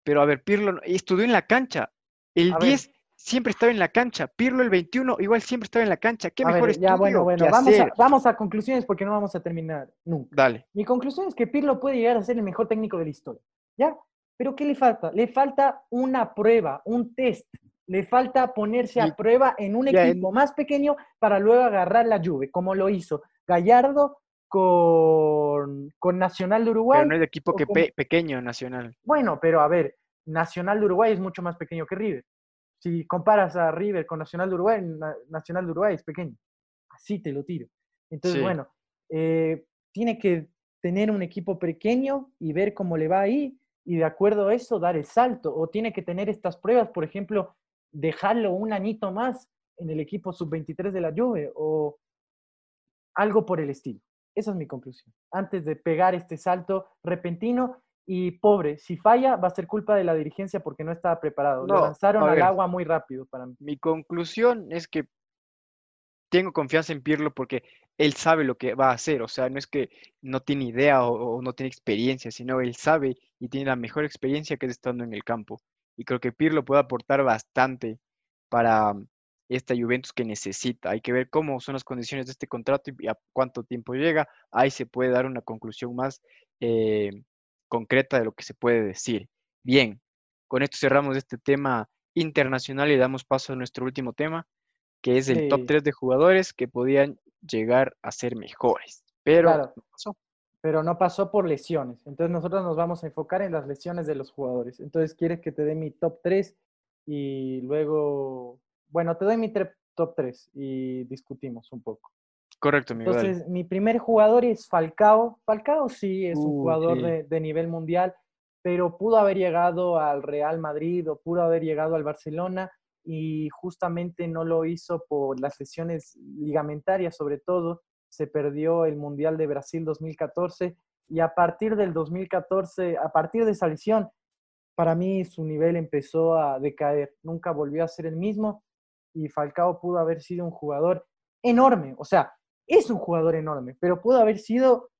A: Pero a ver, Pirlo estudió en la cancha. El
B: A ver.
A: 10 siempre estaba en la cancha. Pirlo el 21 igual siempre estaba en la cancha. ¿Qué
B: A
A: mejor
B: ver, ya,
A: estudio
B: bueno,
A: que
B: bueno, vamos a, vamos a conclusiones porque no vamos a terminar nunca.
A: Dale.
B: Mi conclusión es que Pirlo puede llegar a ser el mejor técnico de la historia, ¿ya? Pero ¿qué le falta? Le falta una prueba, un test. Le falta ponerse a
A: Y-
B: prueba en un
A: ya, en-
B: equipo más pequeño para luego agarrar la Juve, como lo hizo Gallardo con, con Nacional de Uruguay.
A: Pero no es de equipo que pe- pequeño, Nacional.
B: Bueno, pero a ver, Nacional de Uruguay es mucho más pequeño que River. Si comparas a River con Nacional de Uruguay, Na- Nacional de Uruguay es pequeño. Así te lo tiro. Entonces,
A: Sí.
B: bueno, eh, tiene que tener un equipo pequeño y ver cómo le va ahí y de acuerdo a eso dar el salto. O tiene que tener estas pruebas, por ejemplo, dejarlo un añito más en el equipo sub-23 de la Juve o algo por el estilo. Esa es mi conclusión. Antes de pegar este salto repentino y pobre, si falla va a ser culpa de la dirigencia porque no estaba preparado. Lo lanzaron al agua muy rápido para mí.
A: Mi conclusión es que tengo confianza en Pirlo porque él sabe lo que va a hacer. O sea, no es que no tiene idea o, o no tiene experiencia, sino él sabe y tiene la mejor experiencia que es estando en el campo. Y creo que Pirlo puede aportar bastante para esta Juventus que necesita. Hay que ver cómo son las condiciones de este contrato y a cuánto tiempo llega. Ahí se puede dar una conclusión más eh, concreta de lo que se puede decir. Bien, con esto cerramos este tema internacional y damos paso a nuestro último tema, que es el top
B: Sí.
A: 3 de jugadores que podían llegar a ser mejores. Pero
B: Claro.
A: no pasó.
B: pero no pasó por lesiones. Entonces nosotros nos vamos a enfocar en las lesiones de los jugadores. Entonces, ¿quieres que te dé mi top 3 y luego, bueno, te doy mi top 3 y discutimos un poco.
A: Correcto, dale.
B: Entonces, mi primer jugador es Falcao. Falcao sí es un
A: Uh,
B: jugador
A: sí.
B: de, de nivel mundial, pero pudo haber llegado al Real Madrid o pudo haber llegado al Barcelona y justamente no lo hizo por las lesiones ligamentarias, sobre todo. Se perdió el Mundial de Brasil 2014 y a partir del 2014, a partir de esa lesión, para mí su nivel empezó a decaer. Nunca volvió a ser el mismo y Falcao pudo haber sido un jugador enorme. O sea, es un jugador enorme, pero pudo haber sido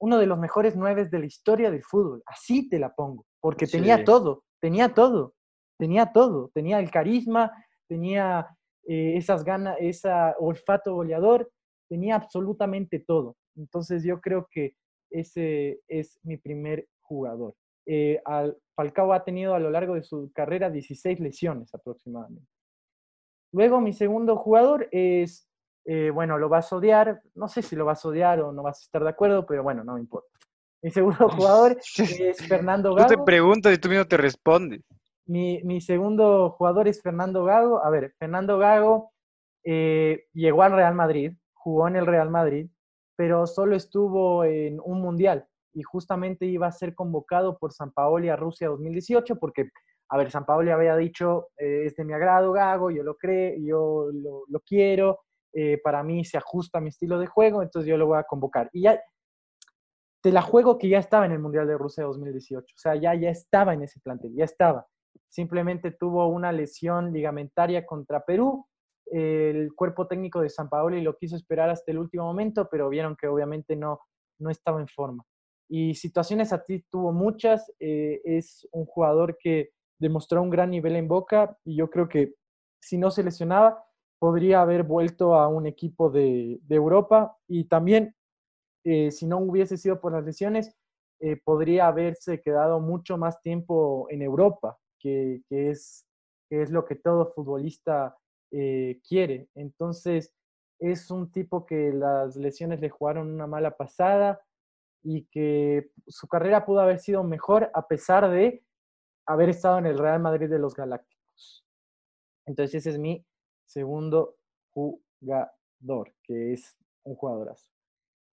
B: uno de los mejores nueve de la historia del fútbol. Así te la pongo, porque tenía
A: Sí.
B: todo, tenía todo, tenía todo, tenía el carisma, tenía eh, esas ganas, ese olfato goleador, tenía absolutamente todo. Entonces yo creo que ese es mi primer jugador. Eh, al, Falcao ha tenido a lo largo de su carrera 16 lesiones aproximadamente. Luego mi segundo jugador es, eh, bueno, lo vas a odiar, no sé si lo vas a odiar o no vas a estar de acuerdo, pero bueno, no me importa. Mi segundo jugador es Fernando
A: Tú te
B: Gago.
A: preguntas y tú mismo te respondes.
B: Mi, mi segundo jugador es Fernando Gago. A ver, Fernando Gago eh, llegó al Real Madrid, jugó en el Real Madrid, pero solo estuvo en un mundial y justamente iba a ser convocado por San Paoli a Rusia 2018 porque, a ver, San Paoli había dicho, eh, es de mi agrado Gago, yo lo creo, yo lo, lo quiero, eh, para mí se ajusta a mi estilo de juego, entonces yo lo voy a convocar. Y ya, te la juego que ya estaba en el Mundial de Rusia 2018, o sea, ya, ya estaba en ese plantel, ya estaba. Simplemente tuvo una lesión ligamentaria contra Perú. El cuerpo técnico de San Paoli lo quiso esperar hasta el último momento, pero vieron que obviamente no, no estaba en forma. Y situaciones a ti tuvo muchas. eh, es un jugador que demostró un gran nivel en Boca y yo creo que si no se lesionaba, podría haber vuelto a un equipo de, Europa y también, eh, si no hubiese sido por las lesiones, eh, podría haberse quedado mucho más tiempo en Europa, que, es, es lo que todo futbolista eh, quiere. Entonces, es un tipo que las lesiones le jugaron una mala pasada y que su carrera pudo haber sido mejor a pesar de haber estado en el Real Madrid de los Galácticos. Entonces, ese es mi segundo jugador, que es un jugadorazo.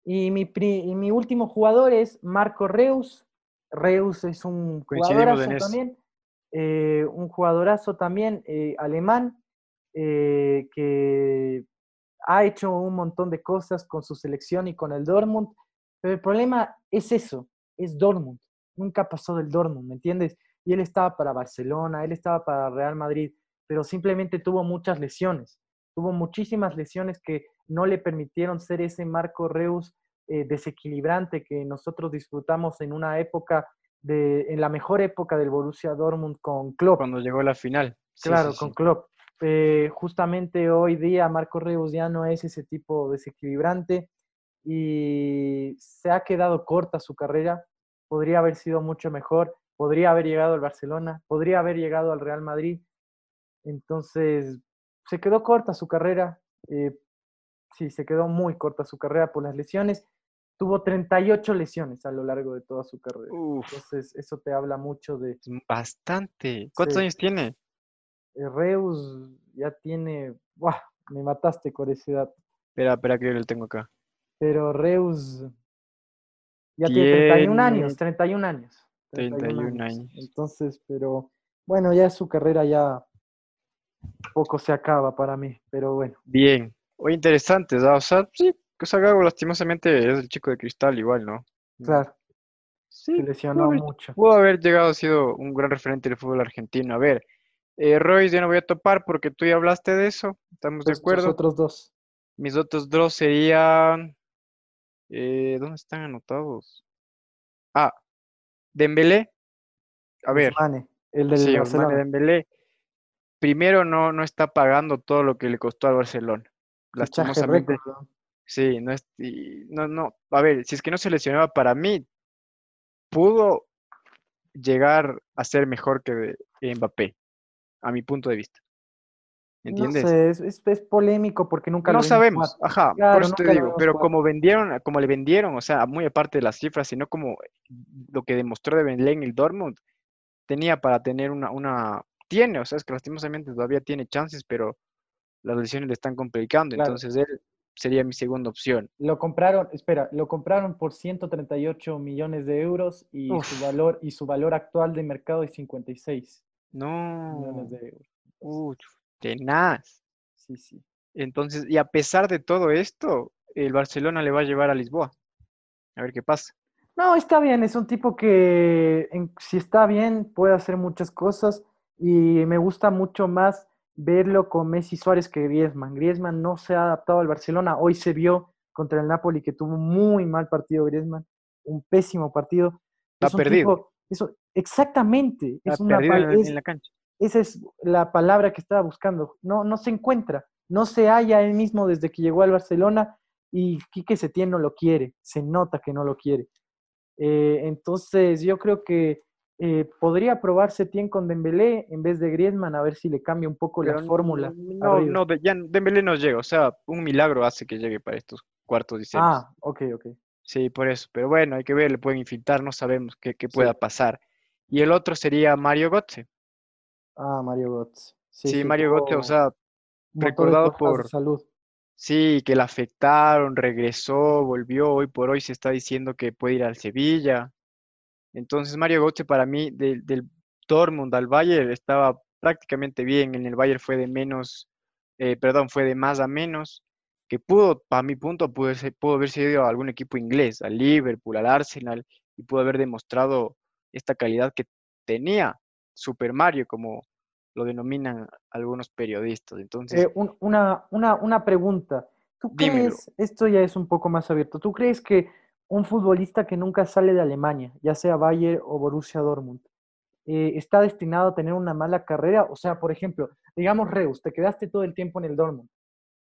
B: Y mi, pri- y mi último jugador es Marco Reus. Reus es un jugadorazo también, eh, un jugadorazo también eh, alemán eh, que ha hecho un montón de cosas con su selección y con el Dortmund, pero el problema es eso, es Dortmund. Nunca pasó del Dortmund, ¿me entiendes? Y él estaba para Barcelona, él estaba para Real Madrid, pero simplemente tuvo muchas lesiones. Tuvo muchísimas lesiones que no le permitieron ser ese Marco Reus eh, desequilibrante que nosotros disfrutamos en una época, de, en la mejor época del Borussia Dortmund con Klopp.
A: Cuando llegó la final.
B: claro, con Klopp. Eh, justamente hoy día Marco Reus ya no es ese tipo desequilibrante y se ha quedado corta su carrera. Podría haber sido mucho mejor, podría haber llegado al Barcelona, podría haber llegado al Real Madrid. Entonces, se quedó corta su carrera. Eh, sí, se quedó muy corta su carrera por las lesiones. Tuvo 38 lesiones a lo largo de toda su carrera. Entonces, eso te habla mucho de...
A: Bastante. ¿Cuántos años tiene?
B: Eh, Reus ya tiene... ¡Buah! Me mataste con ese dato.
A: Espera, espera que yo lo tengo acá.
B: Pero Reus ya tiene 31 años, 31 años.
A: 31, años.
B: Entonces, pero bueno, ya su carrera ya poco se acaba para mí, pero bueno.
A: Bien. O interesante, ¿no? o sea, sí, cosa Gago lastimosamente es el chico de cristal igual, ¿no?
B: Claro. Sí, se lesionó mucho.
A: Pudo haber llegado a sido un gran referente del fútbol argentino. A ver, eh, Royce ya no voy a topar porque tú ya hablaste de eso, estamos de acuerdo. Los
B: otros dos.
A: Mis otros dos serían... Eh, ¿Dónde están anotados? Ah, Dembélé. A ver.
B: el del
A: sí, Dembélé. Primero no, no está pagando todo lo que le costó al Barcelona. Lastimosamente. Sí, no es, no, no, a ver, si es que no se lesionaba para mí, pudo llegar a ser mejor que Mbappé, a mi punto de vista. ¿Entiendes?
B: No sé, es, es, polémico porque nunca
A: lo No sabemos, ajá, por eso te digo, pero como vendieron, como le vendieron, o sea, muy aparte de las cifras, sino como lo que demostró de Benley en el Dortmund, tenía para tener una, una, tiene, o sea, es que lastimosamente todavía tiene chances, pero las lesiones le están complicando, entonces él sería mi segunda opción.
B: Lo compraron, espera, lo compraron por 138 millones de euros y su valor y su valor actual de mercado es 56
A: no.
B: millones de euros.
A: Uy, tenaz.
B: Sí, sí.
A: Entonces, y a pesar de todo esto, el Barcelona le va a llevar a Lisboa. A ver qué pasa.
B: No, está bien, es un tipo que si está bien puede hacer muchas cosas y me gusta mucho más verlo con Messi Suárez que Griezmann. Griezmann no se ha adaptado al Barcelona. Hoy se vio contra el Napoli que tuvo un muy mal partido Griezmann, un pésimo partido.
A: Ha perdido.
B: eso, exactamente.
A: Ha perdido en, la cancha.
B: Esa es la palabra que estaba buscando. No, no se encuentra. No se halla él mismo desde que llegó al Barcelona y Quique Setién no lo quiere. Se nota que no lo quiere. Eh, entonces, yo creo que eh, podría probar Setien con Dembélé en vez de Griezmann a ver si le cambia un poco la fórmula.
A: No, no, ya Dembélé no llega, o sea, un milagro hace que llegue para estos cuartos y semis.
B: Ah, ok, ok.
A: Sí, por eso, pero bueno, hay que ver, le pueden infiltrar, no sabemos qué, pueda pasar. Y el otro sería Mario Götze.
B: Ah, Mario Götze.
A: Sí, Mario Götze, o sea, recordado por
B: salud.
A: Sí, que le afectaron, regresó, volvió, hoy por hoy se está diciendo que puede ir al Sevilla. Entonces Mario Götze para mí del, del Dortmund al Bayern estaba prácticamente bien. En el Bayern fue de menos, eh, perdón, fue de más a menos. Que pudo, para mi punto, pudo, pudo haberse ido a algún equipo inglés, al Liverpool, al Arsenal, y pudo haber demostrado esta calidad que tenía Super Mario, como lo denominan algunos periodistas. Entonces,
B: eh, una, una, una pregunta. ¿Tú crees, esto ya es un poco más abierto, ¿tú crees que un futbolista que nunca sale de Alemania, ya sea Bayern o Borussia Dortmund, eh, está destinado a tener una mala carrera? O sea, por ejemplo, digamos Reus, te quedaste todo el tiempo en el Dortmund.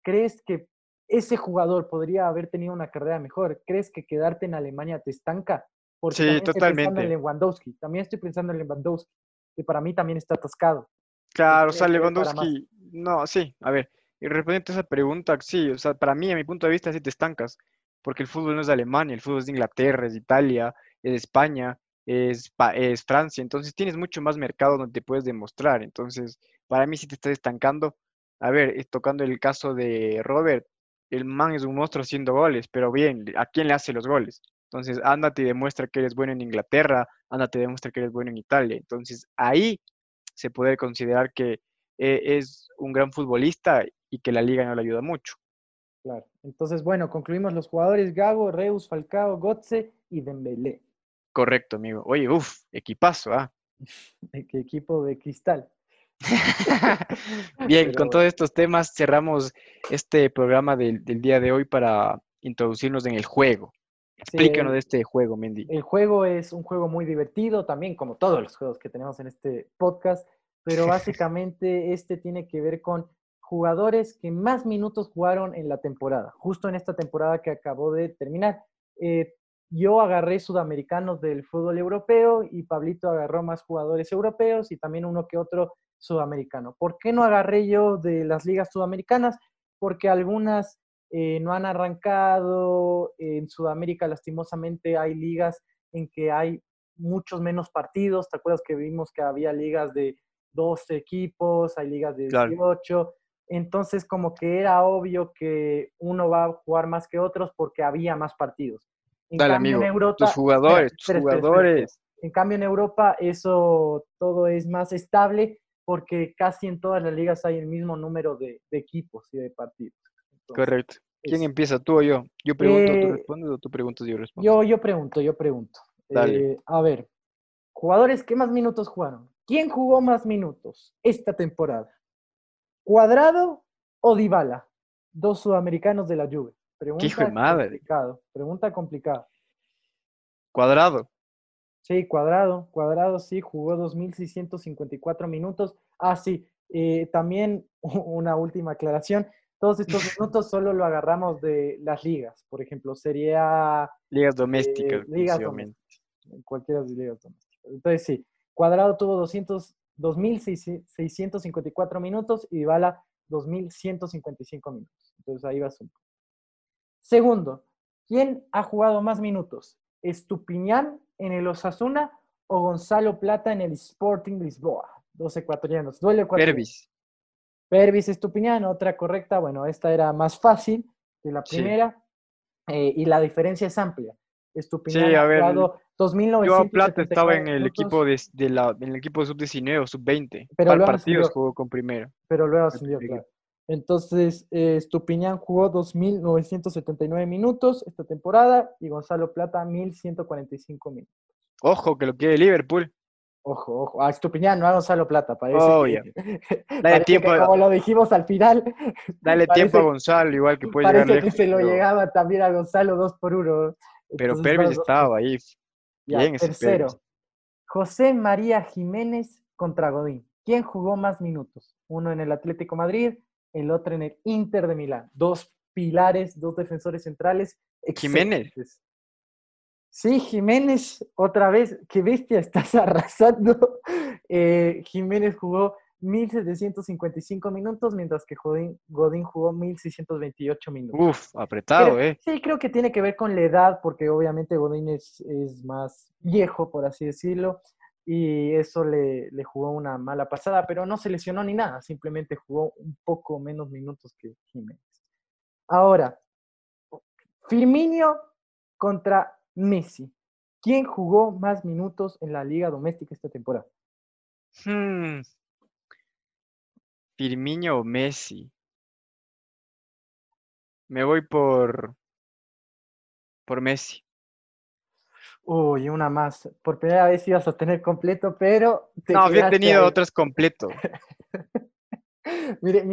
B: ¿Crees que ese jugador podría haber tenido una carrera mejor? ¿Crees que quedarte en Alemania te estanca?
A: Porque sí, totalmente. Estoy pensando
B: en Lewandowski. También estoy pensando en Lewandowski, que para mí también está atascado.
A: Claro, o sea, Lewandowski, no, sí, a ver, y respondiendo a esa pregunta, sí, o sea, para mí, a mi punto de vista, sí te estancas porque el fútbol no es de Alemania, el fútbol es de Inglaterra, es de Italia, es de España, es, es Francia, entonces tienes mucho más mercado donde te puedes demostrar, entonces para mí sí te estás estancando. A ver, tocando el caso de Robert, el man es un monstruo haciendo goles, pero bien, ¿a quién le hace los goles? Entonces, ándate y demuestra que eres bueno en Inglaterra, ándate y demuestra que eres bueno en Italia. Entonces, ahí se puede considerar que eh, es un gran futbolista y que la liga no le ayuda mucho.
B: Claro. Entonces, bueno, concluimos los jugadores Gago, Reus, Falcao, Gotze y Dembélé.
A: Correcto, amigo. Oye, uff, equipazo, ¿ah?
B: ¿Qué equipo de cristal?
A: Bien, con todos estos temas cerramos este programa del, del, día de hoy para introducirnos en el juego. Explícanos de este juego, Mendy.
B: El juego es un juego muy divertido, también como todos los juegos que tenemos en este podcast, pero básicamente este tiene que ver con jugadores que más minutos jugaron en la temporada, justo en esta temporada que acabó de terminar. Eh, yo agarré sudamericanos del fútbol europeo y Pablito agarró más jugadores europeos y también uno que otro sudamericano. ¿Por qué no agarré yo de las ligas sudamericanas? Porque algunas eh, no han arrancado. En Sudamérica, lastimosamente, hay ligas en que hay muchos menos partidos. ¿Te acuerdas que vimos que había ligas de 12 equipos, hay ligas de 18? Entonces, como que era obvio que uno va a jugar más que otros porque había más partidos.
A: En Dale, cambio, amigo, en Europa, tus jugadores, tus jugadores.
B: en cambio, en Europa eso todo es más estable porque casi en todas las ligas hay el mismo número de, equipos y de partidos.
A: Correcto. ¿Quién empieza, tú o yo? Yo pregunto, tú eh, respondes o tú preguntas, yo respondo.
B: Yo, yo pregunto, yo pregunto. Dale. Eh, a ver, jugadores, ¿qué más minutos jugaron? ¿Quién jugó más minutos esta temporada? ¿Cuadrado o Dybala? Dos sudamericanos de la Juve.
A: Pregunta hijo de madre.
B: Complicado. Pregunta complicada.
A: Cuadrado.
B: Sí, Cuadrado. Cuadrado sí, jugó 2.654 minutos. Ah, sí. Eh, también una última aclaración. Todos estos minutos solo lo agarramos de las ligas. Por ejemplo, sería...
A: Ligas domésticas.
B: Eh, ligas domésticas. Cualquiera de las ligas domésticas. Entonces sí, Cuadrado tuvo 200, 2.654 minutos y Dybala 2.155 minutos. Entonces ahí vas un poco. Segundo, ¿quién ha jugado más minutos? ¿Estupiñán en el Osasuna o Gonzalo Plata en el Sporting Lisboa? Dos ecuatorianos. Duele
A: Pervis.
B: Pervis Estupiñán, otra correcta. Bueno, esta era más fácil que la primera. Eh, y la diferencia es amplia. Estupiñán ha jugado 2.900.
A: Yo Plata estaba en el equipo de, la, en el equipo sub-19 o sub-20. Pero luego partidos jugó con primero.
B: Pero luego ascendió, claro. Entonces, eh, Estupiñán jugó 2.979 minutos esta temporada y Gonzalo Plata 1.145 minutos.
A: Ojo, que lo quiere Liverpool.
B: Ojo, ojo. A Estupiñán, no a Gonzalo Plata. Parece
A: oh, Dale tiempo.
B: como lo dijimos al final.
A: Dale tiempo a Gonzalo, igual que puede
B: llegar
A: lejos.
B: que se lo llegaba también a Gonzalo dos por uno.
A: Pero Pervis estaba ahí. Bien,
B: tercero, José María Jiménez contra Godín. ¿Quién jugó más minutos? Uno en el Atlético Madrid, el otro en el Inter de Milán. Dos pilares, dos defensores centrales.
A: Jiménez.
B: Sí, Jiménez, otra vez, qué bestia, estás arrasando. Eh, Jiménez jugó 1.755 minutos, mientras que Godín, Godín jugó 1.628 minutos.
A: Uf, apretado, ¿eh?
B: Sí, creo que tiene que ver con la edad, porque obviamente Godín es, es más viejo, por así decirlo y eso le, jugó una mala pasada, pero no se lesionó ni nada, simplemente jugó un poco menos minutos que Jiménez. Ahora, Firmino contra Messi. ¿Quién jugó más minutos en la liga doméstica esta temporada?
A: Hmm. Firmino o Messi. Me voy por por Messi.
B: Uy, una más. Por primera vez ibas a tener completo, pero...
A: no, había tenido otros completos.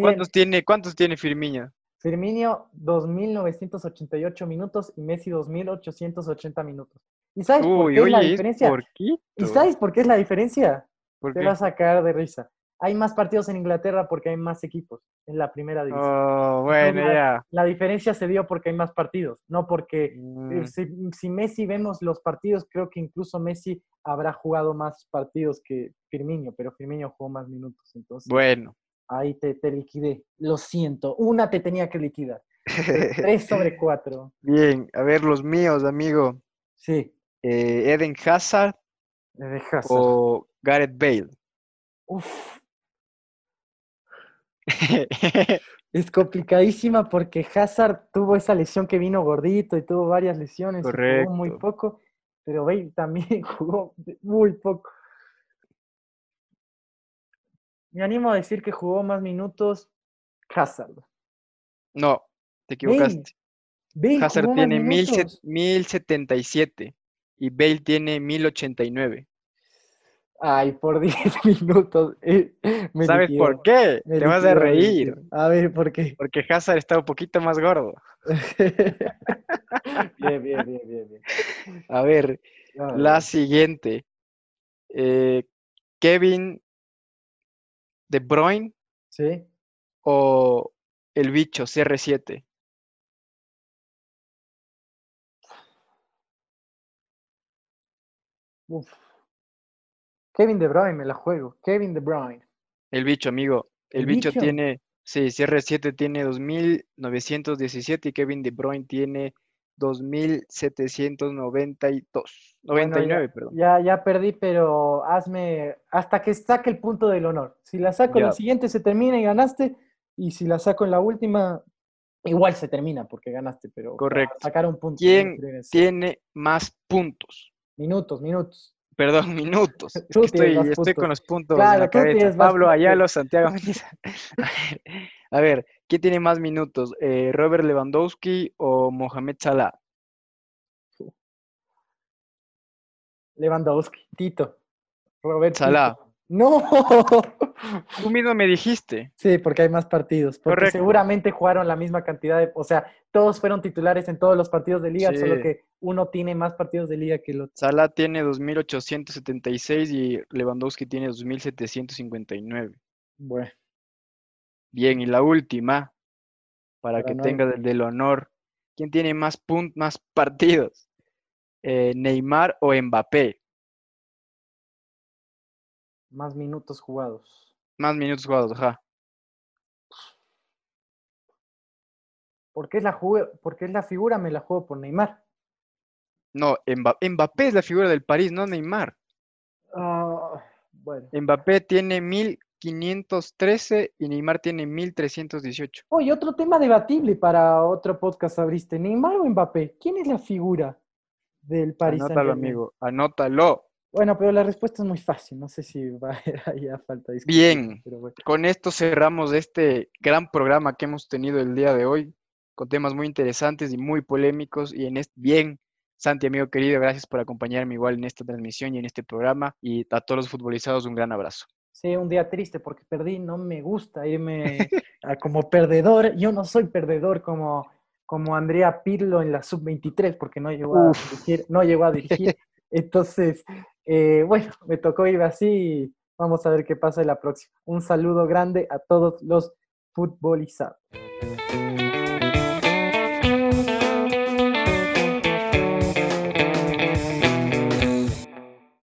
A: ¿Cuántos, tiene, ¿Cuántos tiene Firmino?
B: Firmino, 2.988 minutos y Messi, 2.880 minutos. ¿Y sabes por qué es la diferencia? ¿Y sabes por qué es la diferencia? Te vas a sacar de risa hay más partidos en Inglaterra porque hay más equipos en la primera división.
A: Oh, bueno, ya.
B: La diferencia se dio porque hay más partidos, no porque eh, mm. si, Messi vemos los partidos, creo que incluso Messi habrá jugado más partidos que Firmino, pero Firmino jugó más minutos. Entonces,
A: bueno.
B: Ahí te, te liquidé. Lo siento. Una te tenía que liquidar. Tres sobre cuatro.
A: Bien, a ver los míos, amigo.
B: Sí.
A: Eh, Eden Hazard.
B: Eden Hazard.
A: O Gareth Bale.
B: Uf, es complicadísima porque Hazard tuvo esa lesión que vino gordito y tuvo varias lesiones. Jugó muy poco, pero Bale también jugó muy poco. Me animo a decir que jugó más minutos Hazard.
A: No, te equivocaste. Hazard tiene 1077 y Bale tiene 1089.
B: Ay, por 10 minutos. eh, me
A: ¿Sabes
B: liquidó,
A: por qué? Te vas a reír.
B: A ver, ¿por qué?
A: Porque Hazard está un poquito más gordo.
B: bien, bien, bien, bien, bien.
A: A ver, la siguiente. Eh, Kevin De Bruyne
B: ¿Sí?
A: o el bicho CR7.
B: Uf. Kevin De Bruyne, me la juego. Kevin De Bruyne.
A: El bicho, amigo. El
B: ¿El
A: bicho
B: bicho?
A: tiene, sí, CR7 tiene 2.917 y Kevin De Bruyne tiene 2.792.
B: Bueno,
A: 99, perdón.
B: Ya, ya perdí, pero hazme hasta que saque el punto del honor. Si la saco en la
A: Ya.
B: siguiente se termina y ganaste, y si la saco en la última, igual se termina porque ganaste, pero
A: Correcto.
B: sacar un punto.
A: ¿Quién Tiene más puntos.
B: Minutos, minutos.
A: Perdón, minutos. Es que estoy, estoy con los puntos
B: Claro,
A: en la cabeza. Pablo. Ayalo, Santiago. A ver, ¿quién tiene más minutos? Eh, ¿Robert Lewandowski o Mohamed Salah?
B: Lewandowski, Tito, Roberto.
A: Salah.
B: No.
A: Tú mismo me dijiste.
B: Sí, porque hay más partidos. Porque
A: Correcto.
B: seguramente jugaron la misma cantidad de. O sea, todos fueron titulares en todos los partidos de liga, solo que uno tiene más partidos de liga que el otro.
A: Salah tiene 2.876 y Lewandowski tiene 2.759.
B: Bueno,
A: Bien, y la última, para
B: Para
A: que
B: no-
A: el del honor. ¿Quién tiene más puntos, más partidos? Eh, ¿Neymar o Mbappé?
B: más minutos jugados.
A: Más minutos jugados, ajá.
B: ¿Por qué es la, porque es la figura? Me la juego por Neymar.
A: No, Mba- Mbappé es la figura del París, no Neymar.
B: Ah, bueno.
A: Mbappé tiene 1513 y Neymar tiene 1318.
B: Oye, otro tema debatible para otro podcast abriste. ¿Neymar o Mbappé? ¿Quién es la figura del Paris
A: Anótalo, amigo, anótalo.
B: Bueno, pero la respuesta es muy fácil. No sé si va a haber ahí a falta de
A: Bien.
B: pero bueno.
A: Con esto cerramos este gran programa que hemos tenido el día de hoy, con temas muy interesantes y muy polémicos. Y en este, bien, Santi, amigo querido, gracias por acompañarme igual en esta transmisión y en este programa. Y a todos los futbolizados, un gran abrazo.
B: Sí, un día triste porque perdí. No me gusta irme a como perdedor. Yo no soy perdedor como, como Andrea Pirlo en la sub-23 porque no llegó a
A: Uf.
B: dirigir. No llegó a dirigir. Entonces, eh, bueno, me tocó ir así y vamos a ver qué pasa en la próxima. Un saludo grande a todos los futbolizados.